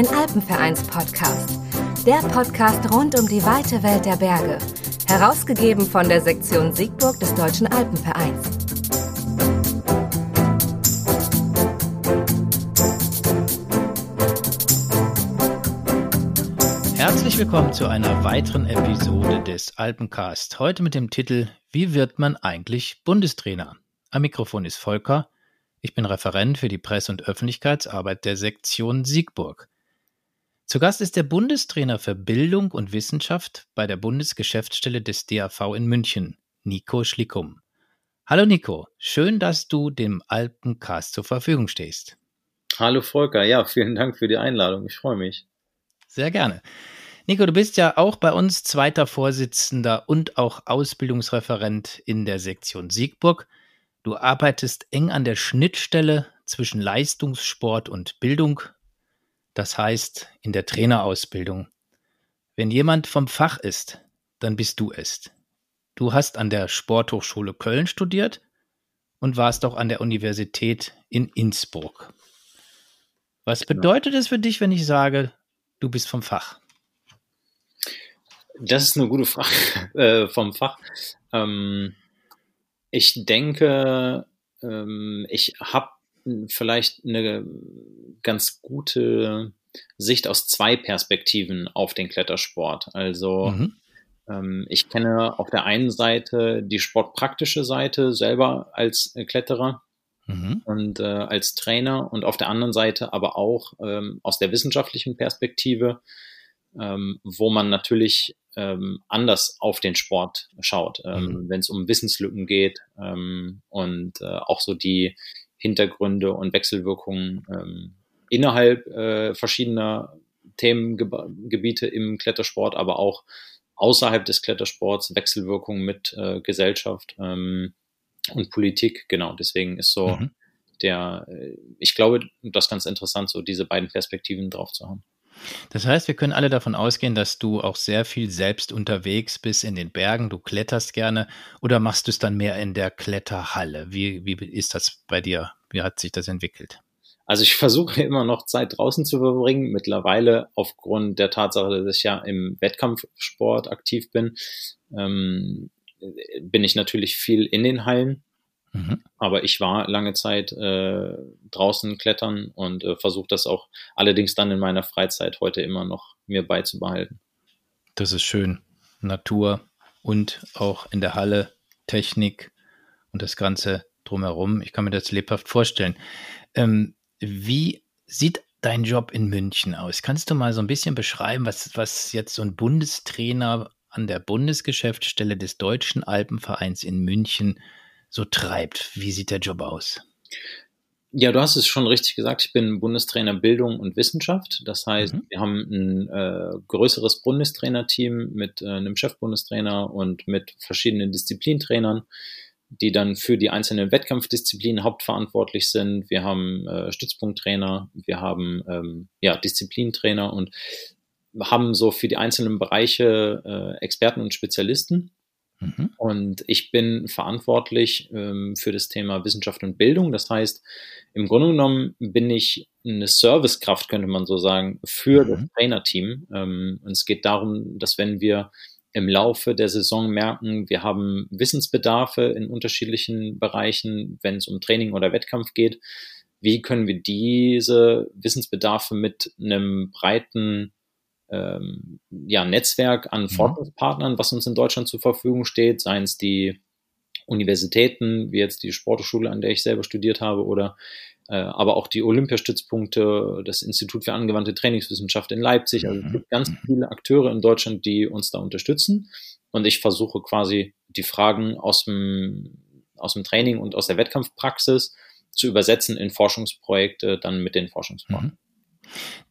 Alpencast, ein Alpenvereins-Podcast. Der Podcast rund um die weite Welt der Berge. Herausgegeben von der Sektion Siegburg des Deutschen Alpenvereins. Herzlich willkommen zu einer weiteren Episode des Alpencast. Heute mit dem Titel Wie wird man eigentlich Bundestrainer? Am Mikrofon ist Volker. Ich bin Referent für die Presse- und Öffentlichkeitsarbeit der Sektion Siegburg. Zu Gast ist der Bundestrainer für Bildung und Wissenschaft bei der Bundesgeschäftsstelle des DAV in München, Nico Schlickum. Hallo Nico, schön, dass du dem Alpencast zur Verfügung stehst. Hallo Volker, ja, vielen Dank für die Einladung, ich freue mich. Sehr gerne. Nico, du bist ja auch bei uns zweiter Vorsitzender und auch Ausbildungsreferent in der Sektion Siegburg. Du arbeitest eng an der Schnittstelle zwischen Leistungssport und Bildung, das heißt in der Trainerausbildung. Wenn jemand vom Fach ist, dann bist du es. Du hast an der Sporthochschule Köln studiert und warst auch an der Universität in Innsbruck. Was genau. bedeutet es für dich, wenn ich sage, du bist vom Fach? Das ist eine gute Frage äh, vom Fach. Ähm, ich denke, ähm, ich habe vielleicht eine ganz gute Sicht aus zwei Perspektiven auf den Klettersport. Also mhm. ähm, ich kenne auf der einen Seite die sportpraktische Seite selber als Kletterer mhm. und äh, als Trainer und auf der anderen Seite aber auch ähm, aus der wissenschaftlichen Perspektive, ähm, wo man natürlich ähm, anders auf den Sport schaut, ähm, mhm. wenn es um Wissenslücken geht ähm, und äh, auch so die Hintergründe und Wechselwirkungen ähm, innerhalb äh, verschiedener Themengebiete im Klettersport, aber auch außerhalb des Klettersports, Wechselwirkungen mit äh, Gesellschaft ähm, und Politik. Genau, deswegen ist so mhm. der, äh, ich glaube, das ist ganz interessant, so diese beiden Perspektiven drauf zu haben. Das heißt, wir können alle davon ausgehen, dass du auch sehr viel selbst unterwegs bist in den Bergen. Du kletterst gerne oder machst du es dann mehr in der Kletterhalle? Wie, wie ist das bei dir? Wie hat sich das entwickelt? Also ich versuche immer noch Zeit draußen zu verbringen. Mittlerweile aufgrund der Tatsache, dass ich ja im Wettkampfsport aktiv bin, ähm, bin ich natürlich viel in den Hallen. Mhm. Aber ich war lange Zeit äh, draußen klettern und äh, versuche das auch allerdings dann in meiner Freizeit heute immer noch mir beizubehalten. Das ist schön. Natur und auch in der Halle Technik und das Ganze drumherum. Ich kann mir das lebhaft vorstellen. Ähm, wie sieht dein Job in München aus? Kannst du mal so ein bisschen beschreiben, was, was jetzt so ein Bundestrainer an der Bundesgeschäftsstelle des Deutschen Alpenvereins in München so treibt. Wie sieht der Job aus? Ja, du hast es schon richtig gesagt. Ich bin Bundestrainer Bildung und Wissenschaft. Das heißt, mhm. wir haben ein äh, größeres Bundestrainerteam mit äh, einem Chefbundestrainer und mit verschiedenen Disziplintrainern, die dann für die einzelnen Wettkampfdisziplinen hauptverantwortlich sind. Wir haben äh, Stützpunkttrainer, wir haben ähm, ja Disziplintrainer und haben so für die einzelnen Bereiche äh, Experten und Spezialisten. Mhm. Und ich bin verantwortlich ähm, für das Thema Wissenschaft und Bildung. Das heißt, im Grunde genommen bin ich eine Servicekraft, könnte man so sagen, für mhm. das Trainerteam. Ähm, und es geht darum, dass wenn wir im Laufe der Saison merken, wir haben Wissensbedarfe in unterschiedlichen Bereichen, wenn es um Training oder Wettkampf geht, wie können wir diese Wissensbedarfe mit einem breiten ähm, ja, Netzwerk an mhm. Forschungspartnern, was uns in Deutschland zur Verfügung steht, seien es die Universitäten, wie jetzt die Sporthochschule, an der ich selber studiert habe, oder äh, aber auch die Olympiastützpunkte, das Institut für angewandte Trainingswissenschaft in Leipzig. Also es gibt ganz mhm. viele Akteure in Deutschland, die uns da unterstützen. Und ich versuche quasi die Fragen aus dem, aus dem Training und aus der Wettkampfpraxis zu übersetzen in Forschungsprojekte, dann mit den Forschungspartnern. Mhm.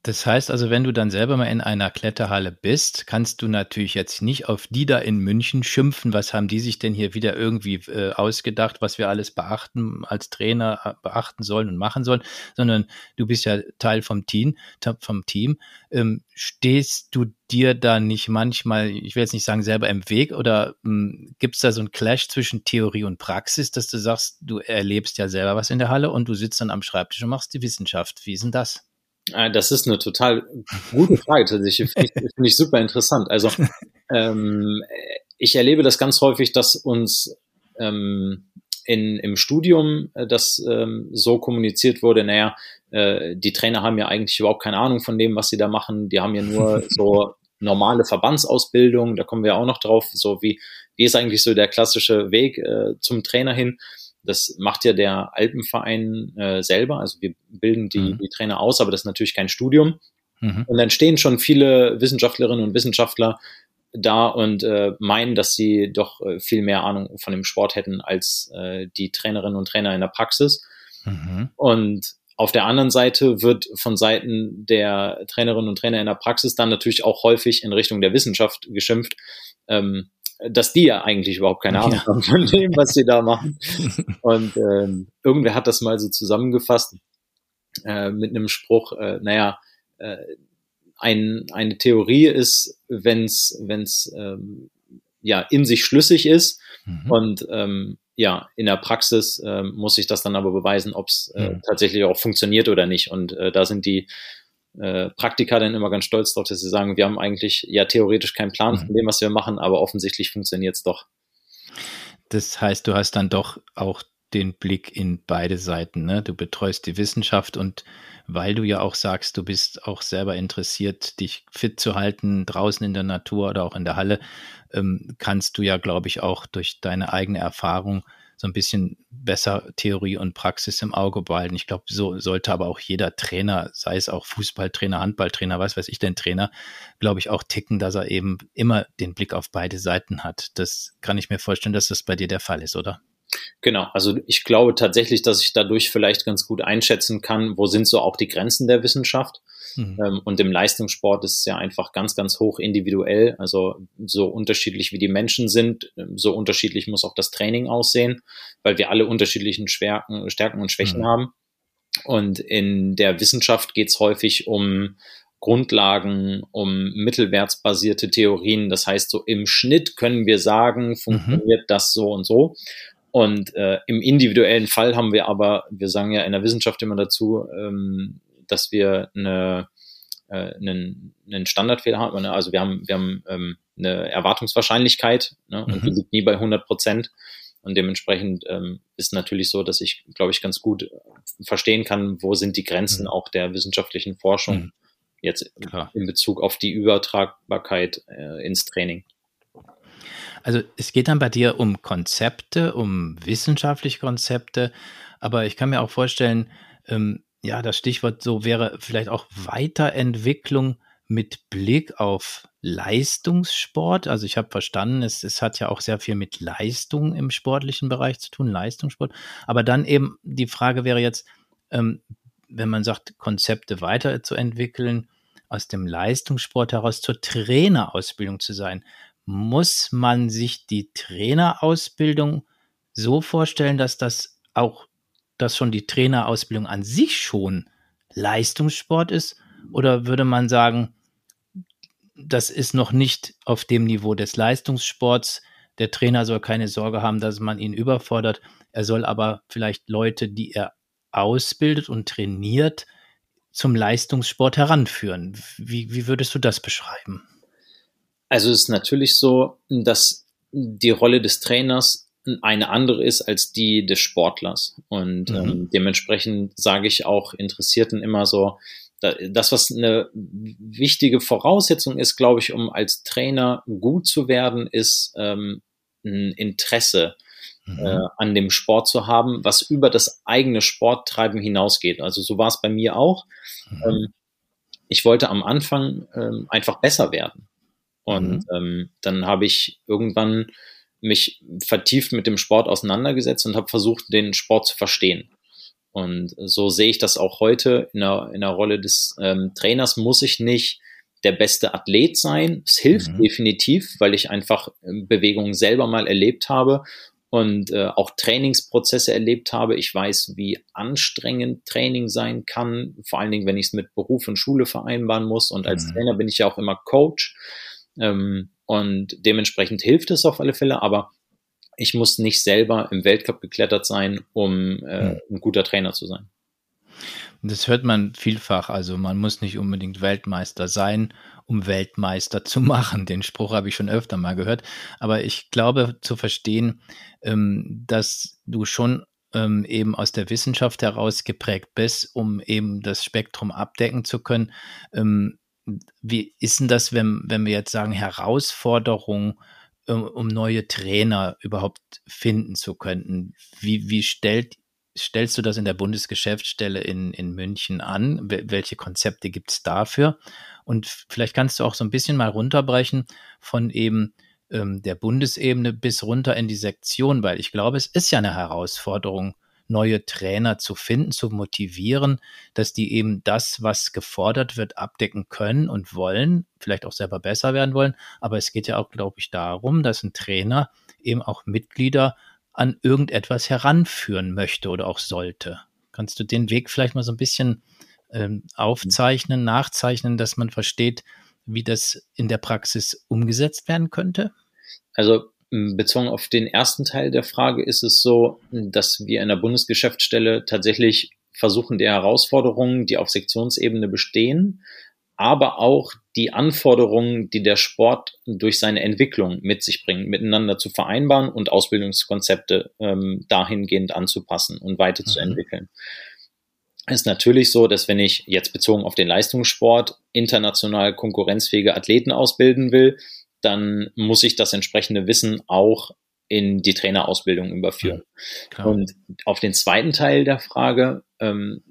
Das heißt also, wenn du dann selber mal in einer Kletterhalle bist, kannst du natürlich jetzt nicht auf die da in München schimpfen. Was haben die sich denn hier wieder irgendwie äh, ausgedacht, was wir alles beachten, als Trainer äh, beachten sollen und machen sollen, sondern du bist ja Teil vom Team, vom Team. Ähm, stehst du dir da nicht manchmal, ich will jetzt nicht sagen selber im Weg oder hm, gibt es da so einen Clash zwischen Theorie und Praxis, dass du sagst, du erlebst ja selber was in der Halle und du sitzt dann am Schreibtisch und machst die Wissenschaft. Wie ist denn das? Äh, das ist eine total gute Frage tatsächlich. Finde ich, find ich super interessant. Also ähm, ich erlebe das ganz häufig, dass uns ähm, in, im Studium äh, das ähm, so kommuniziert wurde, naja, äh, die Trainer haben ja eigentlich überhaupt keine Ahnung von dem, was sie da machen. Die haben ja nur so normale Verbandsausbildung, da kommen wir auch noch drauf, so wie, wie ist eigentlich so der klassische Weg äh, zum Trainer hin? Das macht ja der Alpenverein äh, selber. Also wir bilden die, mhm. die Trainer aus, aber das ist natürlich kein Studium. Mhm. Und dann stehen schon viele Wissenschaftlerinnen und Wissenschaftler da und äh, meinen, dass sie doch äh, viel mehr Ahnung von dem Sport hätten als äh, die Trainerinnen und Trainer in der Praxis. Mhm. Und auf der anderen Seite wird von Seiten der Trainerinnen und Trainer in der Praxis dann natürlich auch häufig in Richtung der Wissenschaft geschimpft, ähm, dass die ja eigentlich überhaupt keine Ahnung ja. haben von dem, was sie da machen. Und ähm, irgendwer hat das mal so zusammengefasst äh, mit einem Spruch, äh, naja, äh, ein, eine Theorie ist, wenn es wenn's, ähm, ja in sich schlüssig ist mhm. und ähm, ja, in der Praxis äh, muss ich das dann aber beweisen, ob es äh, mhm. tatsächlich auch funktioniert oder nicht. Und äh, da sind die äh, Praktiker dann immer ganz stolz darauf, dass sie sagen, wir haben eigentlich ja theoretisch keinen Plan mhm. von dem, was wir machen, aber offensichtlich funktioniert es doch. Das heißt, du hast dann doch auch den Blick in beide Seiten. Ne? Du betreust die Wissenschaft und weil du ja auch sagst, du bist auch selber interessiert, dich fit zu halten, draußen in der Natur oder auch in der Halle, ähm, kannst du ja, glaube ich, auch durch deine eigene Erfahrung so ein bisschen besser Theorie und Praxis im Auge behalten. Ich glaube, so sollte aber auch jeder Trainer, sei es auch Fußballtrainer, Handballtrainer, was weiß ich denn Trainer, glaube ich, auch ticken, dass er eben immer den Blick auf beide Seiten hat. Das kann ich mir vorstellen, dass das bei dir der Fall ist, oder? Genau, also ich glaube tatsächlich, dass ich dadurch vielleicht ganz gut einschätzen kann, wo sind so auch die Grenzen der Wissenschaft. Mhm. Ähm, und im Leistungssport ist es ja einfach ganz, ganz hoch individuell. Also so unterschiedlich wie die Menschen sind, ähm, so unterschiedlich muss auch das Training aussehen, weil wir alle unterschiedlichen Stärken, Stärken und Schwächen mhm. haben. Und in der Wissenschaft geht es häufig um Grundlagen, um mittelwertsbasierte Theorien. Das heißt, so im Schnitt können wir sagen, funktioniert mhm. das so und so. Und äh, im individuellen Fall haben wir aber, wir sagen ja in der Wissenschaft immer dazu, ähm, dass wir eine, äh, einen, einen Standardfehler haben. Ne? Also wir haben, wir haben ähm, eine Erwartungswahrscheinlichkeit ne? und mhm. die liegt nie bei 100 Prozent. Und dementsprechend ähm, ist natürlich so, dass ich, glaube ich, ganz gut verstehen kann, wo sind die Grenzen mhm. auch der wissenschaftlichen Forschung mhm. jetzt Klar. in Bezug auf die Übertragbarkeit äh, ins Training. Also es geht dann bei dir um Konzepte, um wissenschaftliche Konzepte, aber ich kann mir auch vorstellen, ähm, ja, das Stichwort so wäre vielleicht auch Weiterentwicklung mit Blick auf Leistungssport. Also ich habe verstanden, es, es hat ja auch sehr viel mit Leistung im sportlichen Bereich zu tun, Leistungssport. Aber dann eben die Frage wäre jetzt, ähm, wenn man sagt, Konzepte weiterzuentwickeln, aus dem Leistungssport heraus zur Trainerausbildung zu sein muss man sich die Trainerausbildung so vorstellen, dass das auch, dass schon die Trainerausbildung an sich schon Leistungssport ist? Oder würde man sagen, das ist noch nicht auf dem Niveau des Leistungssports. Der Trainer soll keine Sorge haben, dass man ihn überfordert. Er soll aber vielleicht Leute, die er ausbildet und trainiert, zum Leistungssport heranführen. Wie, wie würdest du das beschreiben? Also es ist natürlich so, dass die Rolle des Trainers eine andere ist als die des Sportlers. Und mhm. ähm, dementsprechend sage ich auch Interessierten immer so, das, was eine wichtige Voraussetzung ist, glaube ich, um als Trainer gut zu werden, ist ähm, ein Interesse mhm. äh, an dem Sport zu haben, was über das eigene Sporttreiben hinausgeht. Also so war es bei mir auch. Mhm. Ähm, ich wollte am Anfang ähm, einfach besser werden. Und mhm. ähm, dann habe ich irgendwann mich vertieft mit dem Sport auseinandergesetzt und habe versucht, den Sport zu verstehen. Und so sehe ich das auch heute in der, in der Rolle des ähm, Trainers. Muss ich nicht der beste Athlet sein. Es hilft mhm. definitiv, weil ich einfach ähm, Bewegungen selber mal erlebt habe und äh, auch Trainingsprozesse erlebt habe. Ich weiß, wie anstrengend Training sein kann, vor allen Dingen, wenn ich es mit Beruf und Schule vereinbaren muss. Und als mhm. Trainer bin ich ja auch immer Coach. Ähm, und dementsprechend hilft es auf alle Fälle, aber ich muss nicht selber im Weltcup geklettert sein, um äh, hm. ein guter Trainer zu sein. Das hört man vielfach. Also man muss nicht unbedingt Weltmeister sein, um Weltmeister zu machen. Den Spruch habe ich schon öfter mal gehört. Aber ich glaube zu verstehen, ähm, dass du schon ähm, eben aus der Wissenschaft heraus geprägt bist, um eben das Spektrum abdecken zu können. Wie ist denn das, wenn, wenn wir jetzt sagen, Herausforderung, um neue Trainer überhaupt finden zu können? Wie, wie stellt stellst du das in der Bundesgeschäftsstelle in, in München an? Welche Konzepte gibt es dafür? Und vielleicht kannst du auch so ein bisschen mal runterbrechen von eben ähm, der Bundesebene bis runter in die Sektion, weil ich glaube, es ist ja eine Herausforderung, neue Trainer zu finden, zu motivieren, dass die eben das, was gefordert wird, abdecken können und wollen, vielleicht auch selber besser werden wollen. Aber es geht ja auch, glaube ich, darum, dass ein Trainer eben auch Mitglieder an irgendetwas heranführen möchte oder auch sollte. Kannst du den Weg vielleicht mal so ein bisschen ähm, aufzeichnen, nachzeichnen, dass man versteht, wie das in der Praxis umgesetzt werden könnte? Also bezogen auf den ersten Teil der Frage ist es so, dass wir in der Bundesgeschäftsstelle tatsächlich versuchen, die Herausforderungen, die auf Sektionsebene bestehen, aber auch die Anforderungen, die der Sport durch seine Entwicklung mit sich bringt, miteinander zu vereinbaren und Ausbildungskonzepte ähm, dahingehend anzupassen und weiterzuentwickeln. Mhm. Ist natürlich so, dass wenn ich jetzt bezogen auf den Leistungssport international konkurrenzfähige Athleten ausbilden will, dann muss ich das entsprechende Wissen auch in die Trainerausbildung überführen. Ja, und auf den zweiten Teil der Frage, ähm,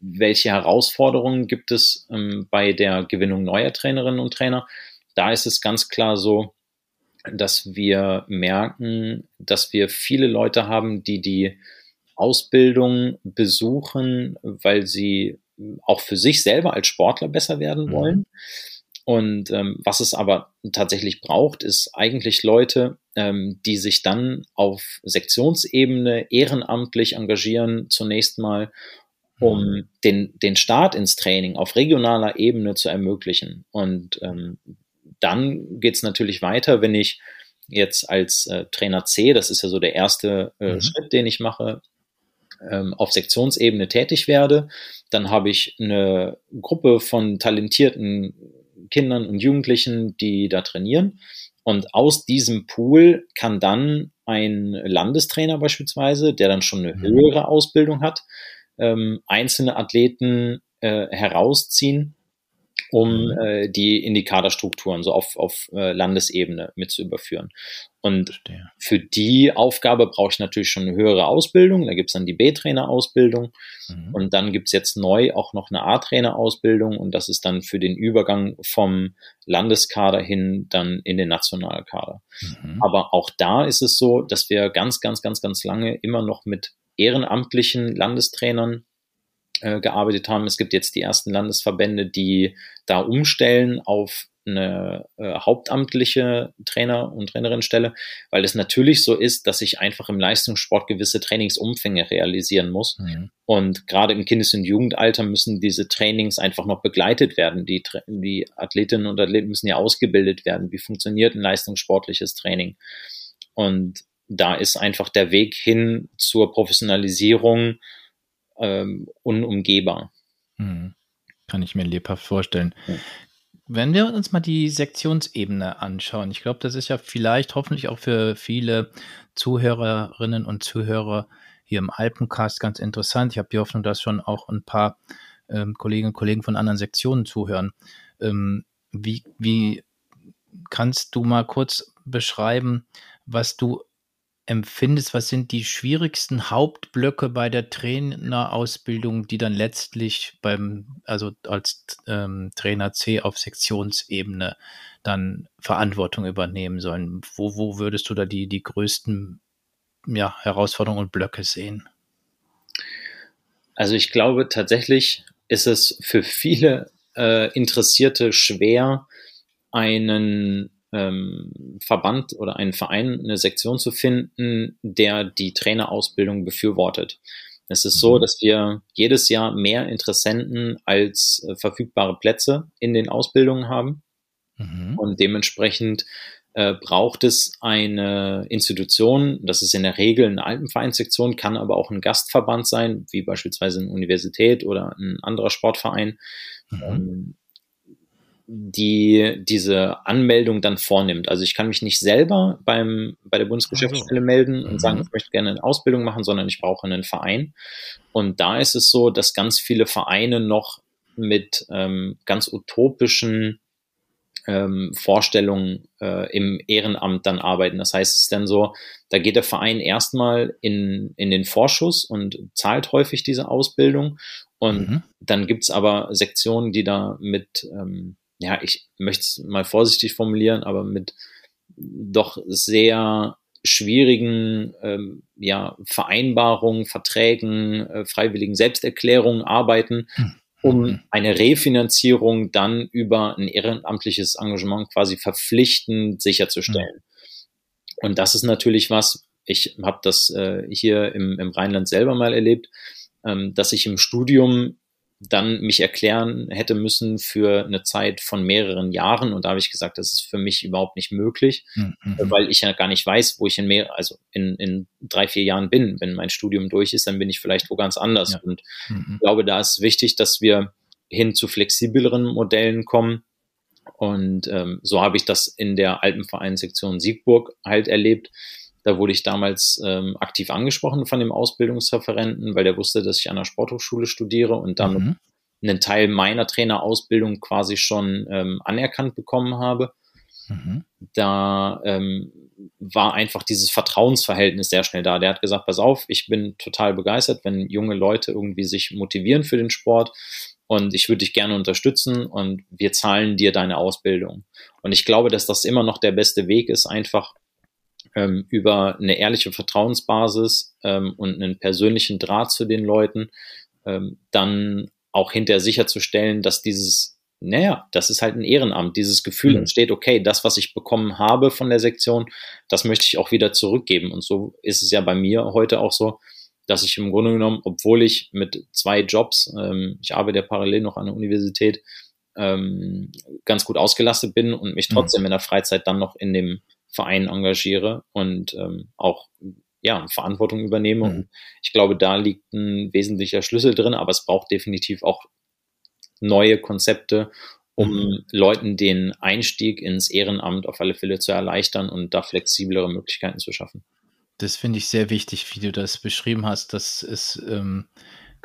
welche Herausforderungen gibt es ähm, bei der Gewinnung neuer Trainerinnen und Trainer? Da ist es ganz klar so, dass wir merken, dass wir viele Leute haben, die die Ausbildung besuchen, weil sie auch für sich selber als Sportler besser werden mhm. wollen. Mhm. Und ähm, was es aber tatsächlich braucht, ist eigentlich Leute, ähm, die sich dann auf Sektionsebene ehrenamtlich engagieren, zunächst mal um mhm. den, den Start ins Training auf regionaler Ebene zu ermöglichen. Und ähm, dann geht's natürlich weiter, wenn ich jetzt als äh, Trainer C, das ist ja so der erste äh, mhm. Schritt, den ich mache, ähm, auf Sektionsebene tätig werde, dann habe ich eine Gruppe von talentierten Kindern und Jugendlichen, die da trainieren. Und aus diesem Pool kann dann ein Landestrainer beispielsweise, der dann schon eine mhm. höhere Ausbildung hat, ähm, einzelne Athleten äh, herausziehen, um mhm. äh, die in die Kaderstrukturen so auf, auf äh, Landesebene mit zu überführen. Und Verstehe. für die Aufgabe brauche ich natürlich schon eine höhere Ausbildung. Da gibt es dann die B-Trainer-Ausbildung mhm. und dann gibt es jetzt neu auch noch eine A-Trainer-Ausbildung und das ist dann für den Übergang vom Landeskader hin dann in den Nationalkader. Mhm. Aber auch da ist es so, dass wir ganz, ganz, ganz, ganz lange immer noch mit ehrenamtlichen Landestrainern äh, gearbeitet haben. Es gibt jetzt die ersten Landesverbände, die da umstellen auf eine äh, hauptamtliche Trainer- und Trainerinnenstelle, weil es natürlich so ist, dass ich einfach im Leistungssport gewisse Trainingsumfänge realisieren muss. Mhm. Und gerade im Kindes- und Jugendalter müssen diese Trainings einfach noch begleitet werden. Die, die Athletinnen und Athleten müssen ja ausgebildet werden. Wie funktioniert ein leistungssportliches Training? Und da ist einfach der Weg hin zur Professionalisierung ähm, unumgehbar. Hm. Kann ich mir lebhaft vorstellen. Ja. Wenn wir uns mal die Sektionsebene anschauen, ich glaube, das ist ja vielleicht hoffentlich auch für viele Zuhörerinnen und Zuhörer hier im Alpencast ganz interessant. Ich habe die Hoffnung, dass schon auch ein paar ähm, Kolleginnen und Kollegen von anderen Sektionen zuhören. Ähm, wie, wie kannst du mal kurz beschreiben, was du empfindest, was sind die schwierigsten Hauptblöcke bei der Trainerausbildung, die dann letztlich beim, also als ähm, Trainer C auf Sektionsebene dann Verantwortung übernehmen sollen? Wo, wo würdest du da die, die größten ja, Herausforderungen und Blöcke sehen? Also ich glaube tatsächlich ist es für viele äh, Interessierte schwer, einen ähm, Verband oder einen Verein, eine Sektion zu finden, der die Trainerausbildung befürwortet. Es ist so, mhm. dass wir jedes Jahr mehr Interessenten als äh, verfügbare Plätze in den Ausbildungen haben. Mhm. Und dementsprechend äh, braucht es eine Institution, das ist in der Regel eine Alpenvereinssektion, kann aber auch ein Gastverband sein, wie beispielsweise eine Universität oder ein anderer Sportverein, mhm. ähm, die diese Anmeldung dann vornimmt. Also ich kann mich nicht selber beim, bei der Bundesgeschäftsstelle melden und mhm. sagen, ich möchte gerne eine Ausbildung machen, sondern ich brauche einen Verein. Und da ist es so, dass ganz viele Vereine noch mit ähm, ganz utopischen ähm, Vorstellungen äh, im Ehrenamt dann arbeiten. Das heißt, es ist dann so, da geht der Verein erstmal in, in den Vorschuss und zahlt häufig diese Ausbildung. Und mhm. dann gibt's aber Sektionen, die da mit, ähm, ja, ich möchte es mal vorsichtig formulieren, aber mit doch sehr schwierigen ähm, ja, Vereinbarungen, Verträgen, äh, freiwilligen Selbsterklärungen arbeiten, mhm um mhm. eine Refinanzierung dann über ein ehrenamtliches Engagement quasi verpflichtend sicherzustellen. Mhm. Und das ist natürlich was, ich habe das äh, hier im, im Rheinland selber mal erlebt, ähm, dass ich im Studium dann mich erklären hätte müssen für eine Zeit von mehreren Jahren. Und da habe ich gesagt, das ist für mich überhaupt nicht möglich, mhm. weil ich ja gar nicht weiß, wo ich in mehr, also in, in drei, vier Jahren bin. Wenn mein Studium durch ist, dann bin ich vielleicht wo ganz anders. Ja. Und mhm. ich glaube, da ist wichtig, dass wir hin zu flexibleren Modellen kommen. Und ähm, so habe ich das in der Alpenvereinssektion Siegburg halt erlebt, da wurde ich damals ähm, aktiv angesprochen von dem Ausbildungsreferenten, weil der wusste, dass ich an der Sporthochschule studiere und damit mhm. einen Teil meiner Trainerausbildung quasi schon ähm, anerkannt bekommen habe. Mhm. Da ähm, war einfach dieses Vertrauensverhältnis sehr schnell da. Der hat gesagt, pass auf, ich bin total begeistert, wenn junge Leute irgendwie sich motivieren für den Sport und ich würde dich gerne unterstützen und wir zahlen dir deine Ausbildung. Und ich glaube, dass das immer noch der beste Weg ist, einfach ähm, über eine ehrliche Vertrauensbasis ähm, und einen persönlichen Draht zu den Leuten ähm, dann auch hinterher sicherzustellen, dass dieses, naja, das ist halt ein Ehrenamt, dieses Gefühl mhm. entsteht, okay, das, was ich bekommen habe von der Sektion, das möchte ich auch wieder zurückgeben. Und so ist es ja bei mir heute auch so, dass ich im Grunde genommen, obwohl ich mit zwei Jobs, ähm, ich arbeite ja parallel noch an der Universität, ähm, ganz gut ausgelastet bin und mich mhm. trotzdem mhm. in der Freizeit dann noch in dem Verein engagiere und ähm, auch ja, Verantwortung übernehme. Mhm. Und ich glaube, da liegt ein wesentlicher Schlüssel drin, aber es braucht definitiv auch neue Konzepte, um mhm. Leuten den Einstieg ins Ehrenamt auf alle Fälle zu erleichtern und da flexiblere Möglichkeiten zu schaffen. Das finde ich sehr wichtig, wie du das beschrieben hast. Das ist ähm,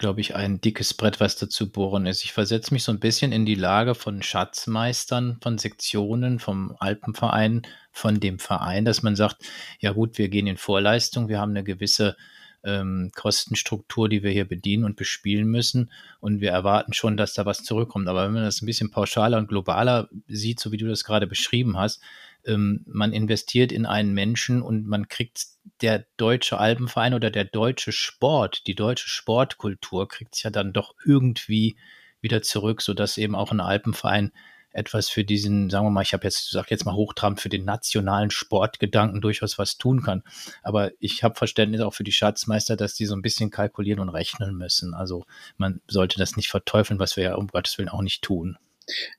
glaube ich, ein dickes Brett, was da zu bohren ist. Ich versetze mich so ein bisschen in die Lage von Schatzmeistern, von Sektionen, vom Alpenverein, von dem Verein, dass man sagt, ja gut, wir gehen in Vorleistung, wir haben eine gewisse ähm, Kostenstruktur, die wir hier bedienen und bespielen müssen. Und wir erwarten schon, dass da was zurückkommt. Aber wenn man das ein bisschen pauschaler und globaler sieht, so wie du das gerade beschrieben hast, ähm, man investiert in einen Menschen und man kriegt der deutsche Alpenverein oder der deutsche Sport, die deutsche Sportkultur kriegt es ja dann doch irgendwie wieder zurück, sodass eben auch ein Alpenverein etwas für diesen, sagen wir mal, ich habe jetzt, sag jetzt mal hochtrabend, für den nationalen Sportgedanken durchaus was tun kann. Aber ich habe Verständnis auch für die Schatzmeister, dass die so ein bisschen kalkulieren und rechnen müssen. Also man sollte das nicht verteufeln, was wir ja um Gottes Willen auch nicht tun.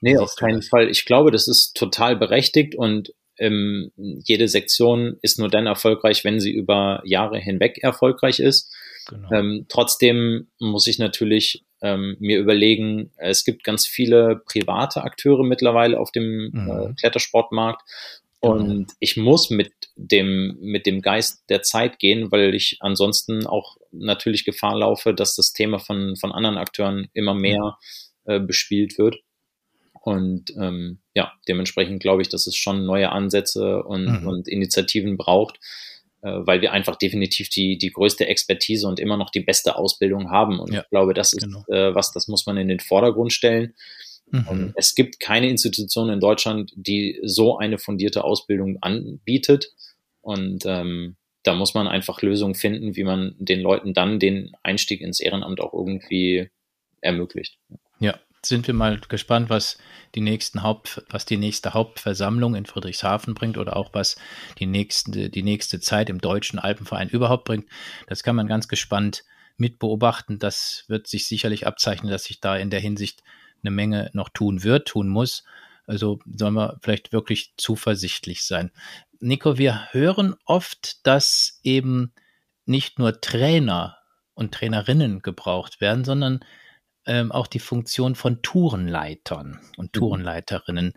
Nee, auf keinen Fall. Ich glaube, das ist total berechtigt und ähm, jede Sektion ist nur dann erfolgreich, wenn sie über Jahre hinweg erfolgreich ist. Genau. Ähm, trotzdem muss ich natürlich ähm, mir überlegen, es gibt ganz viele private Akteure mittlerweile auf dem mhm. äh, Klettersportmarkt genau. und mhm. ich muss mit dem, mit dem Geist der Zeit gehen, weil ich ansonsten auch natürlich Gefahr laufe, dass das Thema von, von anderen Akteuren immer mehr mhm. äh, bespielt wird. Und ähm, ja, dementsprechend glaube ich, dass es schon neue Ansätze und, mhm. und Initiativen braucht, äh, weil wir einfach definitiv die, die größte Expertise und immer noch die beste Ausbildung haben. Und ja, ich glaube, das ist genau. äh, was, das muss man in den Vordergrund stellen. Mhm. es gibt keine Institution in Deutschland, die so eine fundierte Ausbildung anbietet. Und ähm, da muss man einfach Lösungen finden, wie man den Leuten dann den Einstieg ins Ehrenamt auch irgendwie ermöglicht. Sind wir mal gespannt, was die nächsten Haupt, was die nächste Hauptversammlung in Friedrichshafen bringt oder auch was die nächste, die nächste Zeit im Deutschen Alpenverein überhaupt bringt. Das kann man ganz gespannt mit beobachten. Das wird sich sicherlich abzeichnen, dass sich da in der Hinsicht eine Menge noch tun wird, tun muss. Also sollen wir vielleicht wirklich zuversichtlich sein. Nico, wir hören oft, dass eben nicht nur Trainer und Trainerinnen gebraucht werden, sondern ähm, auch die Funktion von Tourenleitern und mhm. Tourenleiterinnen.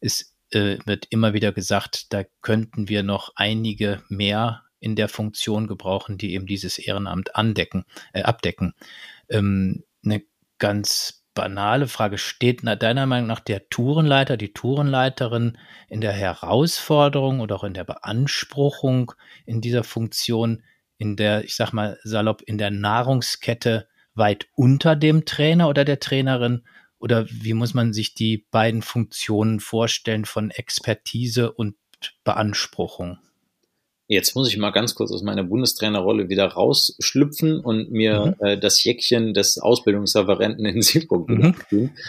Es äh, wird immer wieder gesagt, da könnten wir noch einige mehr in der Funktion gebrauchen, die eben dieses Ehrenamt andecken, äh, abdecken. Ähm, eine ganz banale Frage, steht deiner Meinung nach der Tourenleiter, die Tourenleiterin in der Herausforderung oder auch in der Beanspruchung in dieser Funktion, in der, ich sag mal salopp, in der Nahrungskette weit unter dem Trainer oder der Trainerin? Oder wie muss man sich die beiden Funktionen vorstellen von Expertise und Beanspruchung? Jetzt muss ich mal ganz kurz aus meiner Bundestrainerrolle wieder rausschlüpfen und mir mhm. äh, das Jäckchen des Ausbildungsreferenten in Siegburg mhm.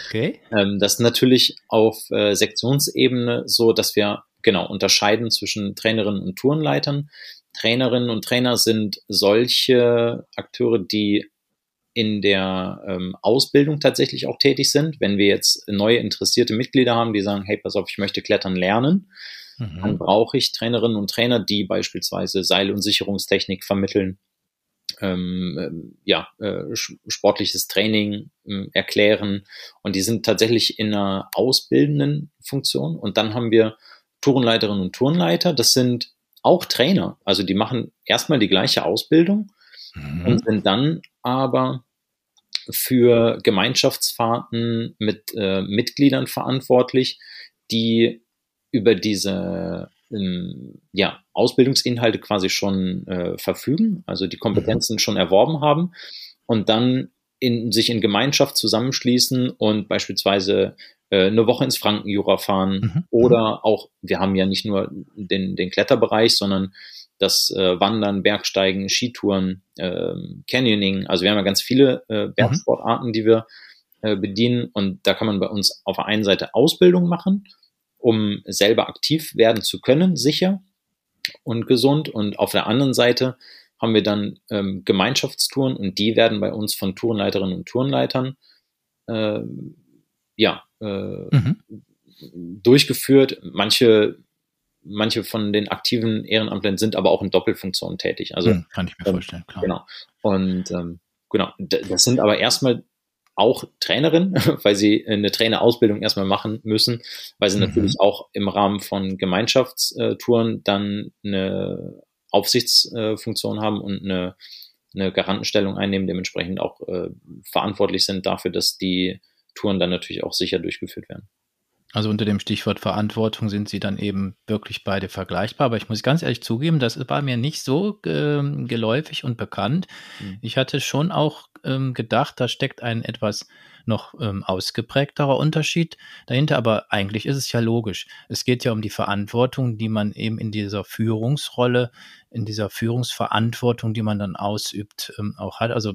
Okay. Ähm, das ist natürlich auf äh, Sektionsebene so, dass wir genau unterscheiden zwischen Trainerinnen und Tourenleitern. Trainerinnen und Trainer sind solche Akteure, die in der ähm, Ausbildung tatsächlich auch tätig sind. Wenn wir jetzt neue interessierte Mitglieder haben, die sagen, hey, pass auf, ich möchte klettern lernen, Mhm. Dann brauche ich Trainerinnen und Trainer, die beispielsweise Seil- und Sicherungstechnik vermitteln, ähm, ähm ja, äh, sportliches Training äh, erklären. Und die sind tatsächlich in einer ausbildenden Funktion. Und dann haben wir Tourenleiterinnen und Tourenleiter. Das sind auch Trainer. Also die machen erstmal die gleiche Ausbildung mhm. und sind dann aber für Gemeinschaftsfahrten mit äh, Mitgliedern verantwortlich, die über diese ähm, ja, Ausbildungsinhalte quasi schon äh, verfügen, also die Kompetenzen mhm. schon erworben haben und dann in, sich in Gemeinschaft zusammenschließen und beispielsweise äh, eine Woche ins Frankenjura fahren mhm. oder auch, wir haben ja nicht nur den, den Kletterbereich, sondern das äh, Wandern, Bergsteigen, Skitouren, äh, Canyoning, also wir haben ja ganz viele äh, mhm. Bergsportarten, die wir äh, bedienen und da kann man bei uns auf der einen Seite Ausbildung machen um selber aktiv werden zu können, sicher und gesund. Und auf der anderen Seite haben wir dann ähm, Gemeinschaftstouren und die werden bei uns von Tourenleiterinnen und Tourenleitern äh, ja, äh, mhm. durchgeführt. Manche, manche von den aktiven Ehrenamtlern sind aber auch in Doppelfunktion tätig. Also mhm, kann ich mir ähm, vorstellen, klar. Genau. Und ähm, genau, das sind aber erstmal auch Trainerin, weil sie eine Trainerausbildung erstmal machen müssen, weil sie mhm. natürlich auch im Rahmen von Gemeinschaftstouren dann eine Aufsichtsfunktion haben und eine, eine Garantenstellung einnehmen, dementsprechend auch äh, verantwortlich sind dafür, dass die Touren dann natürlich auch sicher durchgeführt werden. Also unter dem Stichwort Verantwortung sind sie dann eben wirklich beide vergleichbar. Aber ich muss ganz ehrlich zugeben, das war mir nicht so äh, geläufig und bekannt. Mhm. Ich hatte schon auch ähm, gedacht, da steckt ein etwas noch ähm, ausgeprägterer Unterschied dahinter. Aber eigentlich ist es ja logisch. Es geht ja um die Verantwortung, die man eben in dieser Führungsrolle, in dieser Führungsverantwortung, die man dann ausübt, ähm, auch hat. Also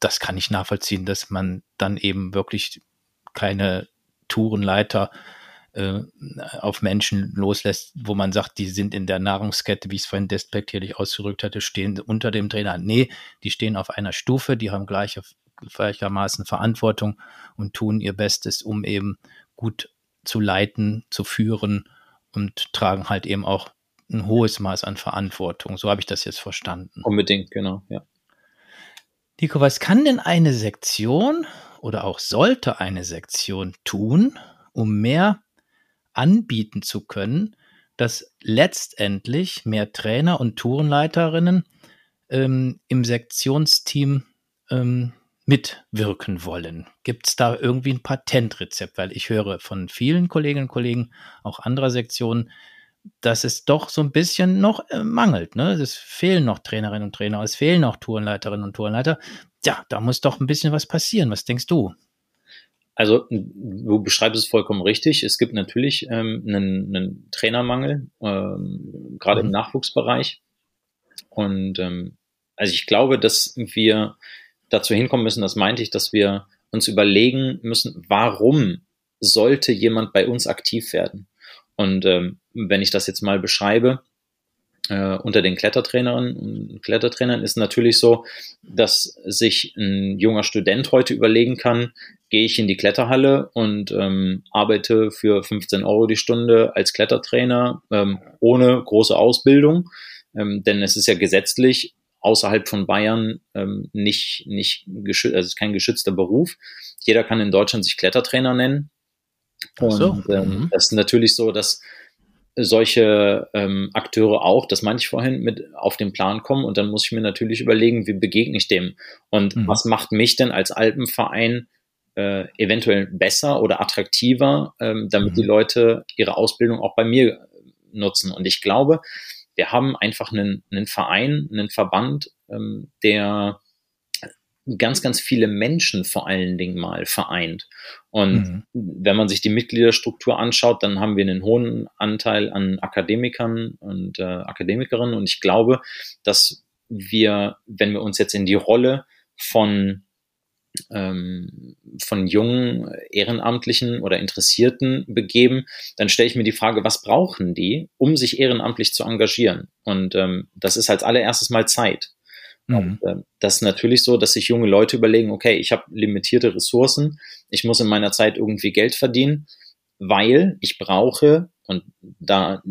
das kann ich nachvollziehen, dass man dann eben wirklich keine Tourenleiter äh, auf Menschen loslässt, wo man sagt, die sind in der Nahrungskette, wie ich es vorhin despektierlich ausgedrückt hatte, stehen unter dem Trainer. Nee, die stehen auf einer Stufe, die haben gleiche, gleichermaßen Verantwortung und tun ihr Bestes, um eben gut zu leiten, zu führen und tragen halt eben auch ein hohes Maß an Verantwortung. So habe ich das jetzt verstanden. Unbedingt, genau, ja. Nico, was kann denn eine Sektion oder auch sollte eine Sektion tun, um mehr anbieten zu können, dass letztendlich mehr Trainer und Tourenleiterinnen ähm, im Sektionsteam ähm, mitwirken wollen. Gibt es da irgendwie ein Patentrezept? Weil ich höre von vielen Kolleginnen und Kollegen, auch anderer Sektionen, dass es doch so ein bisschen noch äh, mangelt. Ne? Es fehlen noch Trainerinnen und Trainer, es fehlen noch Tourenleiterinnen und Tourenleiter. Ja, da muss doch ein bisschen was passieren. Was denkst du? Also du beschreibst es vollkommen richtig. Es gibt natürlich ähm, einen, einen Trainermangel, ähm, gerade mhm. im Nachwuchsbereich. Und ähm, also ich glaube, dass wir dazu hinkommen müssen, das meinte ich, dass wir uns überlegen müssen, warum sollte jemand bei uns aktiv werden? Und ähm, wenn ich das jetzt mal beschreibe, äh, unter den Klettertrainerinnen und Klettertrainern ist natürlich so, dass sich ein junger Student heute überlegen kann, gehe ich in die Kletterhalle und ähm, arbeite für 15 Euro die Stunde als Klettertrainer ähm, ohne große Ausbildung, ähm, denn es ist ja gesetzlich außerhalb von Bayern ähm, nicht, nicht geschützt, also es ist kein geschützter Beruf. Jeder kann in Deutschland sich Klettertrainer nennen. Und so. ähm, mhm. das ist natürlich so, dass solche ähm, Akteure auch, das meinte ich vorhin, mit auf den Plan kommen und dann muss ich mir natürlich überlegen, wie begegne ich dem und mhm. was macht mich denn als Alpenverein äh, eventuell besser oder attraktiver, ähm, damit mhm. die Leute ihre Ausbildung auch bei mir nutzen. Und ich glaube, wir haben einfach einen, einen Verein, einen Verband, ähm, der ganz, ganz viele Menschen vor allen Dingen mal vereint. Und mhm. wenn man sich die Mitgliederstruktur anschaut, dann haben wir einen hohen Anteil an Akademikern und äh, Akademikerinnen. Und ich glaube, dass wir, wenn wir uns jetzt in die Rolle von ähm, von jungen Ehrenamtlichen oder Interessierten begeben, dann stelle ich mir die Frage, was brauchen die, um sich ehrenamtlich zu engagieren? Und ähm, das ist als allererstes mal Zeit. Und, äh, das ist natürlich so, dass sich junge Leute überlegen, okay, ich habe limitierte Ressourcen, ich muss in meiner Zeit irgendwie Geld verdienen, weil ich brauche, und da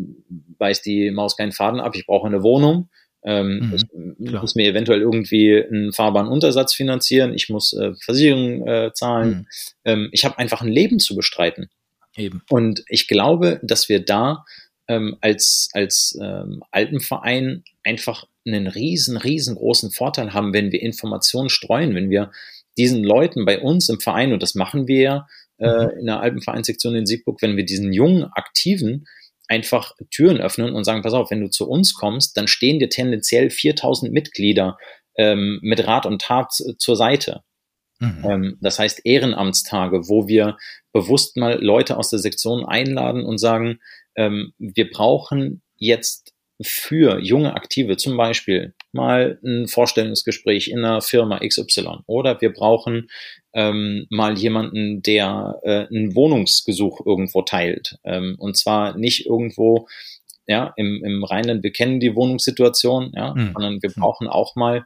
weist die Maus keinen Faden ab, ich brauche eine Wohnung, ähm, mhm, ich muss mir eventuell irgendwie einen fahrbaren Untersatz finanzieren, ich muss äh, Versicherungen äh, zahlen, mhm. ähm, ich habe einfach ein Leben zu bestreiten. Eben. Und ich glaube, dass wir da ähm, als, als ähm, Alpenverein einfach einen riesen, riesengroßen Vorteil haben, wenn wir Informationen streuen, wenn wir diesen Leuten bei uns im Verein, und das machen wir ja äh, mhm. in der Alpenvereinssektion in Siegburg, wenn wir diesen jungen Aktiven einfach Türen öffnen und sagen, pass auf, wenn du zu uns kommst, dann stehen dir tendenziell 4000 Mitglieder ähm, mit Rat und Tat zur Seite. Mhm. Ähm, das heißt Ehrenamtstage, wo wir bewusst mal Leute aus der Sektion einladen und sagen, ähm, wir brauchen jetzt für junge Aktive zum Beispiel mal ein Vorstellungsgespräch in einer Firma XY oder wir brauchen ähm, mal jemanden, der äh, ein Wohnungsgesuch irgendwo teilt. Ähm, und zwar nicht irgendwo ja, im, im Rheinland, wir kennen die Wohnungssituation, ja, mhm. sondern wir hm. brauchen auch mal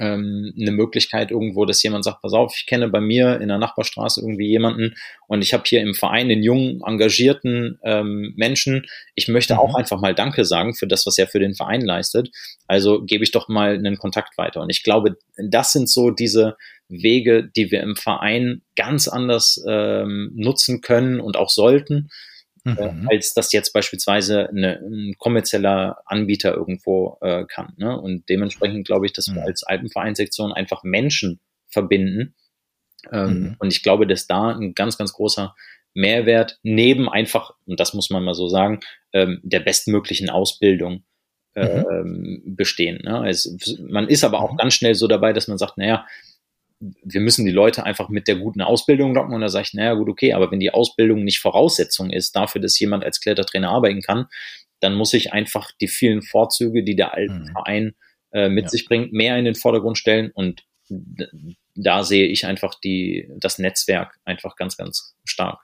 ähm, eine Möglichkeit irgendwo, dass jemand sagt, pass auf, ich kenne bei mir in der Nachbarstraße irgendwie jemanden und ich habe hier im Verein den jungen, engagierten ähm, Menschen. Ich möchte mhm. auch einfach mal Danke sagen für das, was er für den Verein leistet. Also gebe ich doch mal einen Kontakt weiter. Und ich glaube, das sind so diese Wege, die wir im Verein ganz anders ähm, nutzen können und auch sollten mhm. als das jetzt beispielsweise eine, ein kommerzieller Anbieter irgendwo äh, kann. Ne? Und dementsprechend glaube ich, dass wir mhm. als Alpenvereinssektion einfach Menschen verbinden. Ähm, mhm. Und ich glaube, dass da ein ganz, ganz großer Mehrwert neben einfach, und das muss man mal so sagen, ähm, der bestmöglichen Ausbildung äh, mhm. bestehen. Ne? Es, man ist aber auch mhm. ganz schnell so dabei, dass man sagt, naja, wir müssen die Leute einfach mit der guten Ausbildung locken und da sage ich, naja, gut, okay, aber wenn die Ausbildung nicht Voraussetzung ist dafür, dass jemand als Klettertrainer arbeiten kann, dann muss ich einfach die vielen Vorzüge, die der alte mhm. Verein äh, mit ja. sich bringt, mehr in den Vordergrund stellen und da sehe ich einfach die, das Netzwerk einfach ganz, ganz stark.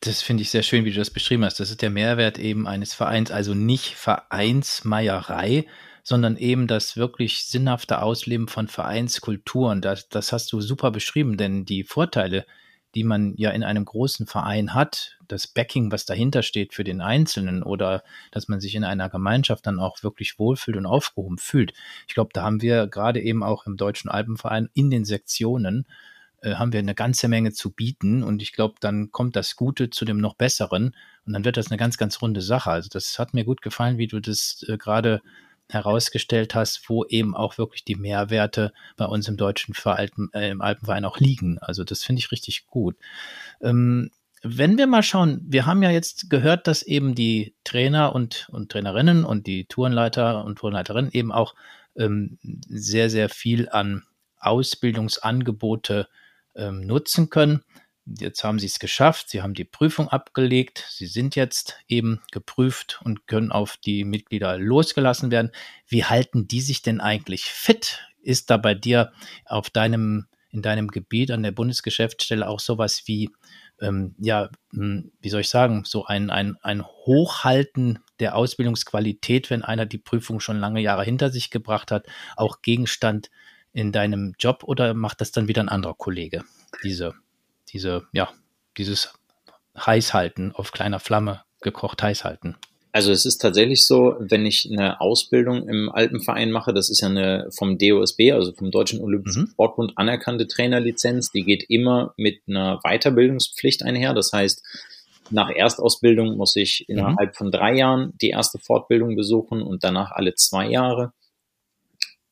Das finde ich sehr schön, wie du das beschrieben hast. Das ist der Mehrwert eben eines Vereins, also nicht Vereinsmeierei, sondern eben das wirklich sinnhafte Ausleben von Vereinskulturen. Das, das hast du super beschrieben, denn die Vorteile, die man ja in einem großen Verein hat, das Backing, was dahinter steht für den Einzelnen oder dass man sich in einer Gemeinschaft dann auch wirklich wohlfühlt und aufgehoben fühlt. Ich glaube, da haben wir gerade eben auch im Deutschen Alpenverein in den Sektionen äh, haben wir eine ganze Menge zu bieten und ich glaube, dann kommt das Gute zu dem noch Besseren und dann wird das eine ganz, ganz runde Sache. Also das hat mir gut gefallen, wie du das äh, gerade herausgestellt hast, wo eben auch wirklich die Mehrwerte bei uns im deutschen Veralten, äh, im Alpenverein auch liegen. Also das finde ich richtig gut. Ähm, wenn wir mal schauen, wir haben ja jetzt gehört, dass eben die Trainer und, und Trainerinnen und die Tourenleiter und Tourenleiterinnen eben auch ähm, sehr, sehr viel an Ausbildungsangebote ähm, nutzen können. Jetzt haben sie es geschafft, sie haben die Prüfung abgelegt, sie sind jetzt eben geprüft und können auf die Mitglieder losgelassen werden. Wie halten die sich denn eigentlich fit? Ist da bei dir auf deinem, in deinem Gebiet an der Bundesgeschäftsstelle auch sowas wie ähm, ja, hm, wie soll ich sagen, so ein, ein, ein Hochhalten der Ausbildungsqualität, wenn einer die Prüfung schon lange Jahre hinter sich gebracht hat, auch Gegenstand in deinem Job oder macht das dann wieder ein anderer Kollege? Diese, diese, ja, dieses Heißhalten auf kleiner Flamme gekocht heiß halten. Also es ist tatsächlich so, wenn ich eine Ausbildung im Alpenverein mache, das ist ja eine vom DOSB, also vom Deutschen Olympischen mhm. Sportbund anerkannte Trainerlizenz, die geht immer mit einer Weiterbildungspflicht einher. Das heißt, nach Erstausbildung muss ich mhm. innerhalb mhm. von drei Jahren die erste Fortbildung besuchen und danach alle zwei Jahre.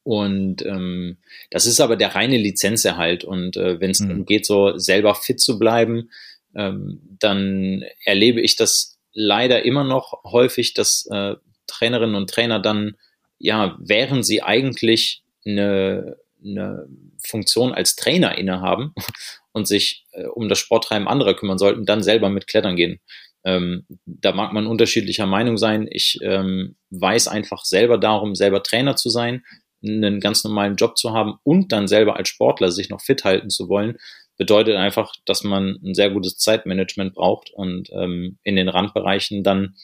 Und ähm, das ist aber der reine Lizenzerhalt. Und äh, wenn es mhm. geht, so selber fit zu bleiben, ähm, dann erlebe ich das leider immer noch häufig, dass äh, Trainerinnen und Trainer dann, ja, während sie eigentlich eine, eine Funktion als Trainer innehaben und sich äh, um das Sporttreiben anderer kümmern sollten, dann selber mit Klettern gehen. Ähm, da mag man unterschiedlicher Meinung sein. Ich ähm, weiß einfach selber darum, selber Trainer zu sein, einen ganz normalen Job zu haben und dann selber als Sportler sich noch fit halten zu wollen bedeutet einfach, dass man ein sehr gutes Zeitmanagement braucht und ähm, in den Randbereichen dann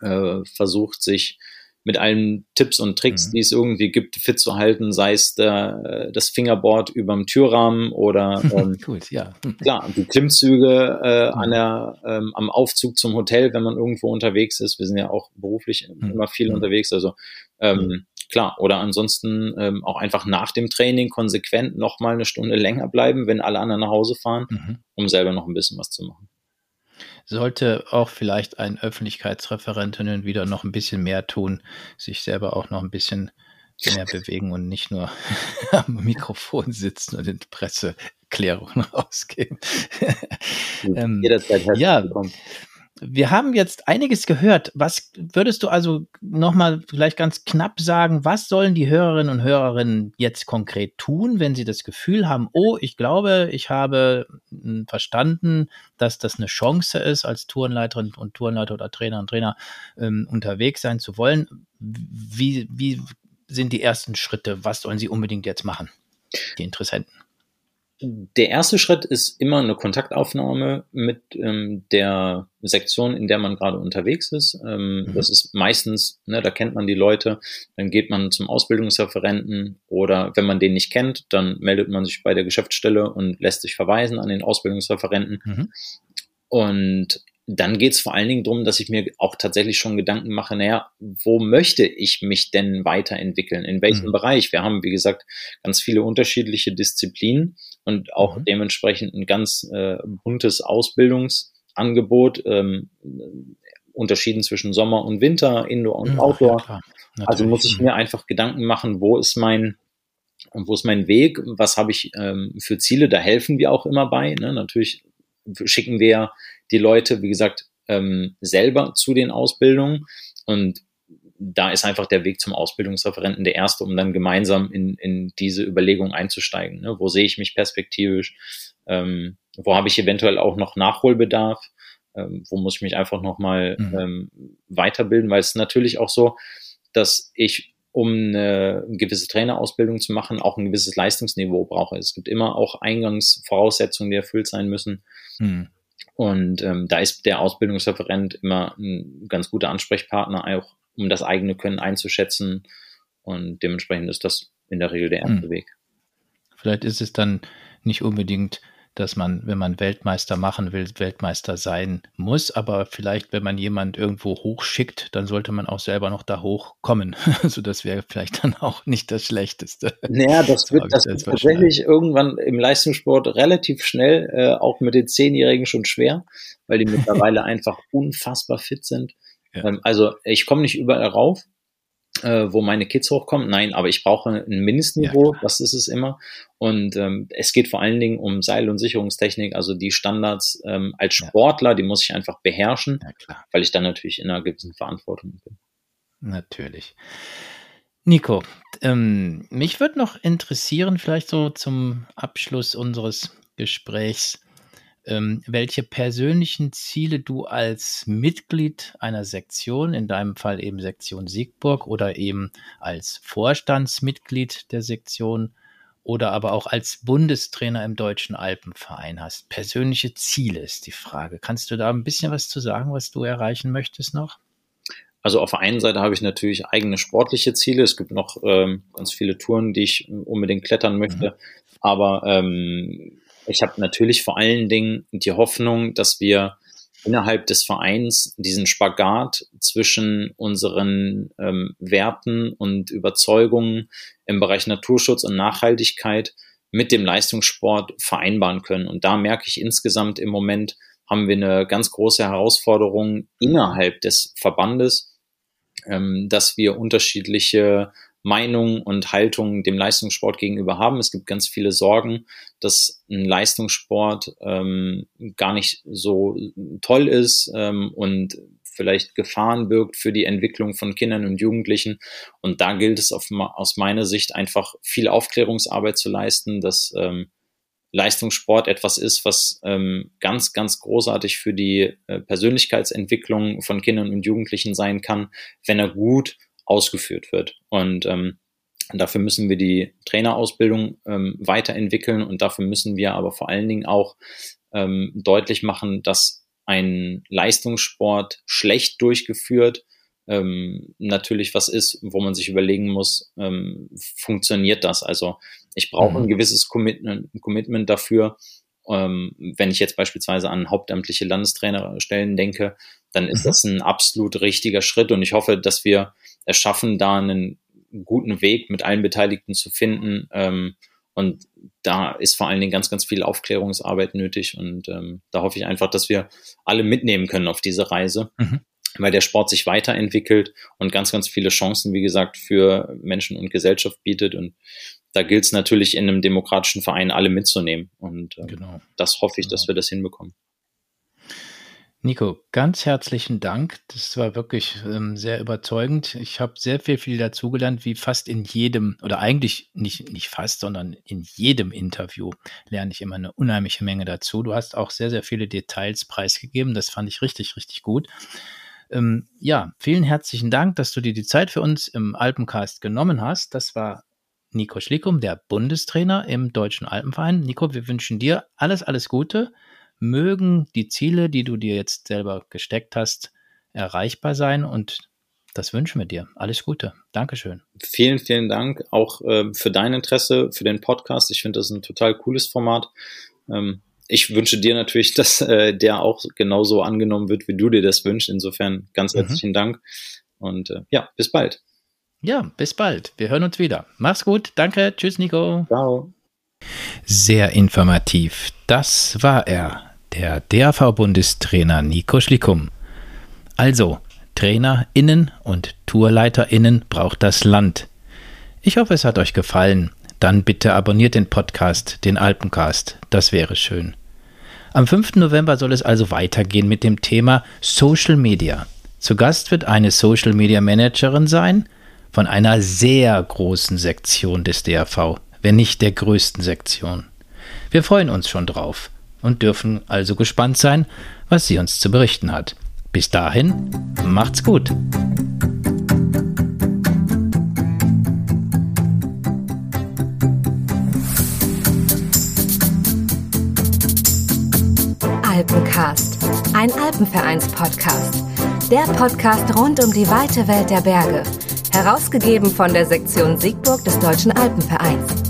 äh, versucht, sich mit allen Tipps und Tricks, mhm. die es irgendwie gibt, fit zu halten, sei es der, das Fingerboard überm Türrahmen oder ähm, cool, ja. klar, die Klimmzüge äh, mhm. an der, ähm, am Aufzug zum Hotel, wenn man irgendwo unterwegs ist. Wir sind ja auch beruflich mhm. immer viel mhm. unterwegs, also ähm, klar, oder ansonsten ähm, auch einfach nach dem Training konsequent nochmal eine Stunde länger bleiben, wenn alle anderen nach Hause fahren, mhm. um selber noch ein bisschen was zu machen. Sollte auch vielleicht ein Öffentlichkeitsreferentinnen wieder noch ein bisschen mehr tun, sich selber auch noch ein bisschen mehr bewegen und nicht nur am Mikrofon sitzen und in Presseerklärungen rausgeben. ähm, Jederzeit herzlich ja, willkommen. Wir haben jetzt einiges gehört. Was würdest du also nochmal vielleicht ganz knapp sagen, was sollen die Hörerinnen und Hörerinnen jetzt konkret tun, wenn sie das Gefühl haben, oh, ich glaube, ich habe hm, verstanden, dass das eine Chance ist, als Tourenleiterin und Tourenleiter oder Trainer und Trainer ähm, unterwegs sein zu wollen. Wie, wie sind die ersten Schritte? Was sollen sie unbedingt jetzt machen, die Interessenten? Der erste Schritt ist immer eine Kontaktaufnahme mit ähm, der Sektion, in der man gerade unterwegs ist. Ähm, mhm. Das ist meistens, ne, da kennt man die Leute, dann geht man zum Ausbildungsreferenten oder wenn man den nicht kennt, dann meldet man sich bei der Geschäftsstelle und lässt sich verweisen an den Ausbildungsreferenten. Mhm. Und dann geht es vor allen Dingen darum, dass ich mir auch tatsächlich schon Gedanken mache, naja, wo möchte ich mich denn weiterentwickeln? In welchem mhm. Bereich? Wir haben, wie gesagt, ganz viele unterschiedliche Disziplinen und auch mhm. dementsprechend ein ganz äh, buntes Ausbildungsangebot, ähm, unterschieden zwischen Sommer und Winter, Indoor und mhm, Outdoor. Ja, also muss ich mhm. mir einfach Gedanken machen, wo ist mein wo ist mein Weg? Was habe ich ähm, für Ziele? Da helfen wir auch immer bei. Ne? Natürlich schicken wir die Leute, wie gesagt, ähm, selber zu den Ausbildungen und da ist einfach der Weg zum Ausbildungsreferenten der erste, um dann gemeinsam in, in diese Überlegung einzusteigen. Ne? Wo sehe ich mich perspektivisch? Ähm, wo habe ich eventuell auch noch Nachholbedarf? Ähm, wo muss ich mich einfach nochmal mhm. ähm, weiterbilden? Weil es ist natürlich auch so, dass ich, um eine gewisse Trainerausbildung zu machen, auch ein gewisses Leistungsniveau brauche. Es gibt immer auch Eingangsvoraussetzungen, die erfüllt sein müssen. Mhm. Und ähm, da ist der Ausbildungsreferent immer ein ganz guter Ansprechpartner, auch um das eigene Können einzuschätzen. Und dementsprechend ist das in der Regel der erste hm. Weg. Vielleicht ist es dann nicht unbedingt dass man, wenn man Weltmeister machen will, Weltmeister sein muss. Aber vielleicht, wenn man jemand irgendwo hochschickt, dann sollte man auch selber noch da hochkommen. also das wäre vielleicht dann auch nicht das Schlechteste. Naja, das wird, das wird tatsächlich irgendwann im Leistungssport relativ schnell, äh, auch mit den Zehnjährigen schon schwer, weil die mittlerweile einfach unfassbar fit sind. Ja. Ähm, also ich komme nicht überall rauf, äh, wo meine Kids hochkommen. Nein, aber ich brauche ein Mindestniveau, ja, das ist es immer. Und ähm, es geht vor allen Dingen um Seil- und Sicherungstechnik, also die Standards ähm, als Sportler, ja. die muss ich einfach beherrschen, weil ich dann natürlich in einer gewissen Verantwortung bin. Natürlich. Nico, ähm, mich würde noch interessieren, vielleicht so zum Abschluss unseres Gesprächs, ähm, welche persönlichen Ziele du als Mitglied einer Sektion, in deinem Fall eben Sektion Siegburg oder eben als Vorstandsmitglied der Sektion oder aber auch als Bundestrainer im Deutschen Alpenverein hast. Persönliche Ziele ist die Frage. Kannst du da ein bisschen was zu sagen, was du erreichen möchtest noch? Also auf der einen Seite habe ich natürlich eigene sportliche Ziele. Es gibt noch ähm, ganz viele Touren, die ich unbedingt klettern möchte. Mhm. Aber ähm, ich habe natürlich vor allen Dingen die Hoffnung, dass wir innerhalb des Vereins diesen Spagat zwischen unseren ähm, Werten und Überzeugungen im Bereich Naturschutz und Nachhaltigkeit mit dem Leistungssport vereinbaren können. Und da merke ich insgesamt im Moment haben wir eine ganz große Herausforderung innerhalb des Verbandes, ähm, dass wir unterschiedliche Meinung und Haltung dem Leistungssport gegenüber haben. Es gibt ganz viele Sorgen, dass ein Leistungssport ähm, gar nicht so toll ist ähm, und vielleicht Gefahren birgt für die Entwicklung von Kindern und Jugendlichen. Und da gilt es auf, aus meiner Sicht einfach viel Aufklärungsarbeit zu leisten, dass ähm, Leistungssport etwas ist, was ähm, ganz, ganz großartig für die äh, Persönlichkeitsentwicklung von Kindern und Jugendlichen sein kann, wenn er gut ausgeführt wird. Und ähm, dafür müssen wir die Trainerausbildung ähm, weiterentwickeln und dafür müssen wir aber vor allen Dingen auch ähm, deutlich machen, dass ein Leistungssport schlecht durchgeführt ähm, natürlich was ist, wo man sich überlegen muss, ähm, funktioniert das? Also ich brauche mhm. ein gewisses Commitment, Commitment dafür. Ähm, wenn ich jetzt beispielsweise an hauptamtliche Landestrainerstellen denke, dann ist mhm. das ein absolut richtiger Schritt und ich hoffe, dass wir es schaffen, da einen guten Weg mit allen Beteiligten zu finden. Ähm, und da ist vor allen Dingen ganz, ganz viel Aufklärungsarbeit nötig. Und ähm, da hoffe ich einfach, dass wir alle mitnehmen können auf diese Reise, mhm. weil der Sport sich weiterentwickelt und ganz, ganz viele Chancen, wie gesagt, für Menschen und Gesellschaft bietet. Und da gilt es natürlich in einem demokratischen Verein alle mitzunehmen. Und äh, genau. das hoffe ich, genau. dass wir das hinbekommen. Nico, ganz herzlichen Dank. Das war wirklich ähm, sehr überzeugend. Ich habe sehr viel, viel dazugelernt, wie fast in jedem, oder eigentlich nicht, nicht fast, sondern in jedem Interview lerne ich immer eine unheimliche Menge dazu. Du hast auch sehr, sehr viele Details preisgegeben. Das fand ich richtig, richtig gut. Ähm, ja, vielen herzlichen Dank, dass du dir die Zeit für uns im Alpencast genommen hast. Das war Nico Schlickum, der Bundestrainer im Deutschen Alpenverein. Nico, wir wünschen dir alles, alles Gute mögen die Ziele, die du dir jetzt selber gesteckt hast, erreichbar sein und das wünschen wir dir. Alles Gute. Dankeschön. Vielen, vielen Dank auch äh, für dein Interesse, für den Podcast. Ich finde das ein total cooles Format. Ähm, ich wünsche dir natürlich, dass äh, der auch genauso angenommen wird, wie du dir das wünschst. Insofern ganz mhm. herzlichen Dank und äh, ja, bis bald. Ja, bis bald. Wir hören uns wieder. Mach's gut. Danke. Tschüss, Nico. Ciao. Sehr informativ. Das war er, der DAV-Bundestrainer Nico Schlickum. Also, TrainerInnen und TourleiterInnen braucht das Land. Ich hoffe, es hat euch gefallen. Dann bitte abonniert den Podcast, den Alpencast. Das wäre schön. Am 5. November soll es also weitergehen mit dem Thema Social Media. Zu Gast wird eine Social Media Managerin sein von einer sehr großen Sektion des DAV, wenn nicht der größten Sektion. Wir freuen uns schon drauf und dürfen also gespannt sein, was sie uns zu berichten hat. Bis dahin, macht's gut. Alpencast, ein Alpenvereins-Podcast. Der Podcast rund um die weite Welt der Berge. Herausgegeben von der Sektion Siegburg des Deutschen Alpenvereins.